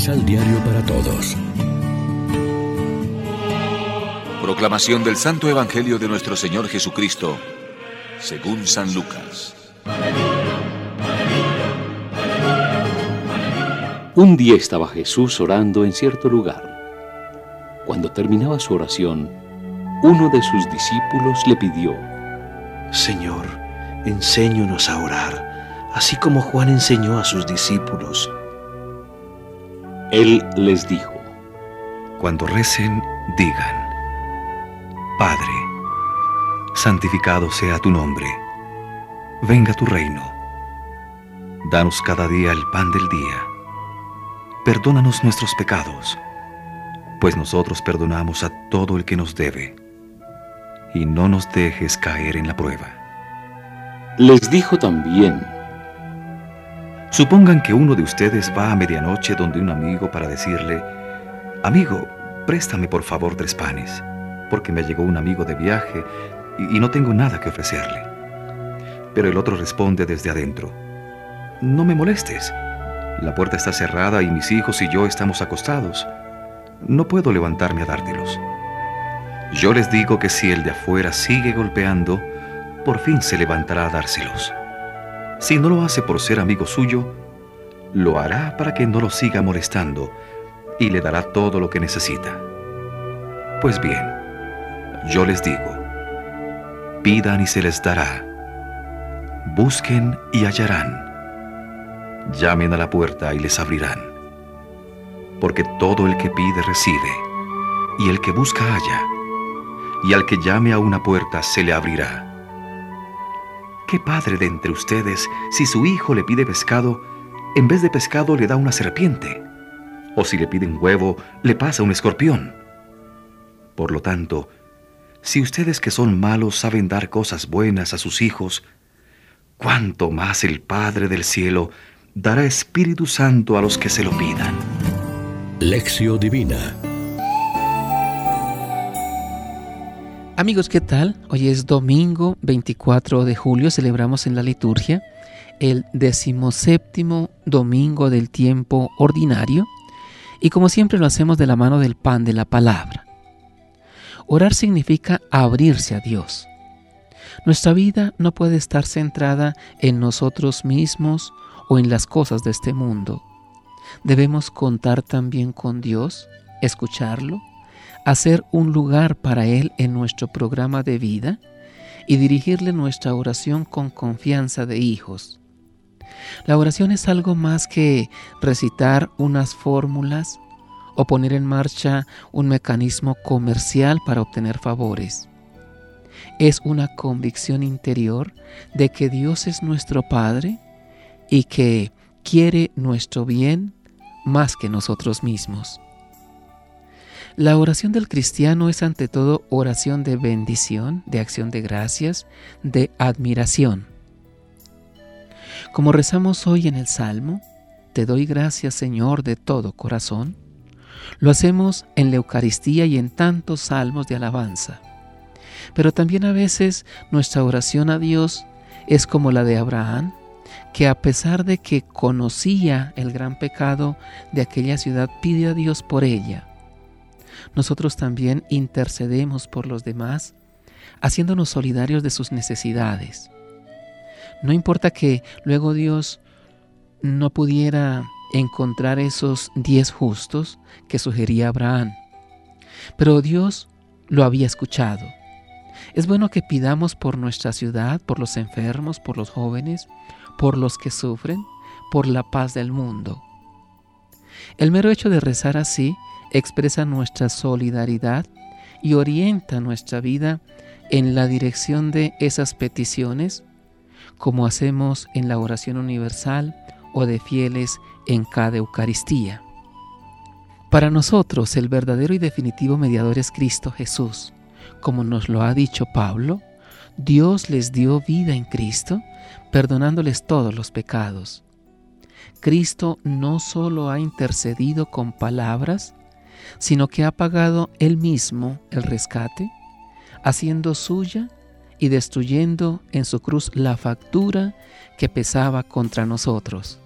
Misal Diario para Todos. Proclamación del Santo Evangelio de nuestro Señor Jesucristo, según San Lucas. Un día estaba Jesús orando en cierto lugar. Cuando terminaba su oración, uno de sus discípulos le pidió, Señor, enséñanos a orar, así como Juan enseñó a sus discípulos. Él les dijo, Cuando recen, digan, Padre, santificado sea tu nombre, venga tu reino, danos cada día el pan del día, perdónanos nuestros pecados, pues nosotros perdonamos a todo el que nos debe, y no nos dejes caer en la prueba. Les dijo también, Supongan que uno de ustedes va a medianoche donde un amigo para decirle, Amigo, préstame por favor tres panes, porque me llegó un amigo de viaje y, y no tengo nada que ofrecerle. Pero el otro responde desde adentro, No me molestes, la puerta está cerrada y mis hijos y yo estamos acostados. No puedo levantarme a dártelos. Yo les digo que si el de afuera sigue golpeando, por fin se levantará a dárselos. Si no lo hace por ser amigo suyo, lo hará para que no lo siga molestando y le dará todo lo que necesita. Pues bien, yo les digo, pidan y se les dará, busquen y hallarán, llamen a la puerta y les abrirán, porque todo el que pide recibe, y el que busca halla, y al que llame a una puerta se le abrirá. ¿Qué padre de entre ustedes, si su hijo le pide pescado, en vez de pescado le da una serpiente? O si le pide un huevo, le pasa un escorpión. Por lo tanto, si ustedes que son malos saben dar cosas buenas a sus hijos, ¿cuánto más el Padre del cielo dará Espíritu Santo a los que se lo pidan? Lección Divina Amigos, ¿qué tal? Hoy es domingo 24 de julio, celebramos en la liturgia el decimoséptimo domingo del tiempo ordinario y como siempre lo hacemos de la mano del pan de la palabra. Orar significa abrirse a Dios. Nuestra vida no puede estar centrada en nosotros mismos o en las cosas de este mundo. Debemos contar también con Dios, escucharlo, hacer un lugar para Él en nuestro programa de vida y dirigirle nuestra oración con confianza de hijos. La oración es algo más que recitar unas fórmulas o poner en marcha un mecanismo comercial para obtener favores. Es una convicción interior de que Dios es nuestro Padre y que quiere nuestro bien más que nosotros mismos. La oración del cristiano es ante todo oración de bendición, de acción de gracias, de admiración. Como rezamos hoy en el Salmo, Te doy gracias Señor de todo corazón, lo hacemos en la Eucaristía y en tantos salmos de alabanza. Pero también a veces nuestra oración a Dios es como la de Abraham, que a pesar de que conocía el gran pecado de aquella ciudad, pide a Dios por ella. Nosotros también intercedemos por los demás, haciéndonos solidarios de sus necesidades. No importa que luego Dios no pudiera encontrar esos diez justos que sugería Abraham, pero Dios lo había escuchado. Es bueno que pidamos por nuestra ciudad, por los enfermos, por los jóvenes, por los que sufren, por la paz del mundo. El mero hecho de rezar así expresa nuestra solidaridad y orienta nuestra vida en la dirección de esas peticiones, como hacemos en la oración universal o de fieles en cada Eucaristía. Para nosotros el verdadero y definitivo mediador es Cristo Jesús. Como nos lo ha dicho Pablo, Dios les dio vida en Cristo, perdonándoles todos los pecados. Cristo no solo ha intercedido con palabras, sino que ha pagado él mismo el rescate, haciendo suya y destruyendo en su cruz la factura que pesaba contra nosotros.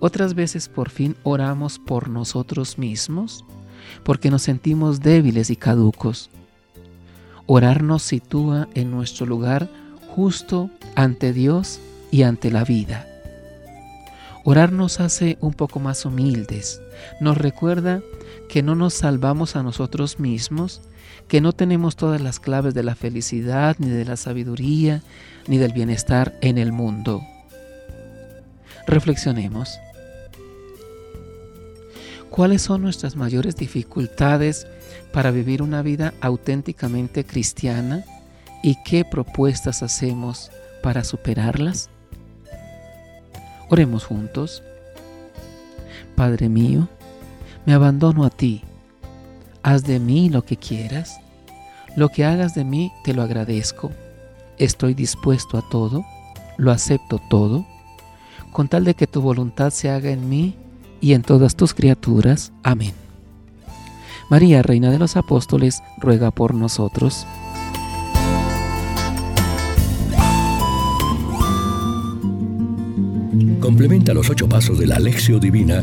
Otras veces por fin oramos por nosotros mismos porque nos sentimos débiles y caducos. Orar nos sitúa en nuestro lugar justo ante Dios y ante la vida. Orar nos hace un poco más humildes, nos recuerda que no nos salvamos a nosotros mismos, que no tenemos todas las claves de la felicidad, ni de la sabiduría, ni del bienestar en el mundo. Reflexionemos. ¿Cuáles son nuestras mayores dificultades para vivir una vida auténticamente cristiana y qué propuestas hacemos para superarlas? Oremos juntos. Padre mío, me abandono a ti. Haz de mí lo que quieras. Lo que hagas de mí te lo agradezco. Estoy dispuesto a todo, lo acepto todo, con tal de que tu voluntad se haga en mí y en todas tus criaturas. Amén. María, Reina de los Apóstoles, ruega por nosotros. Complementa los ocho pasos de la Alexio Divina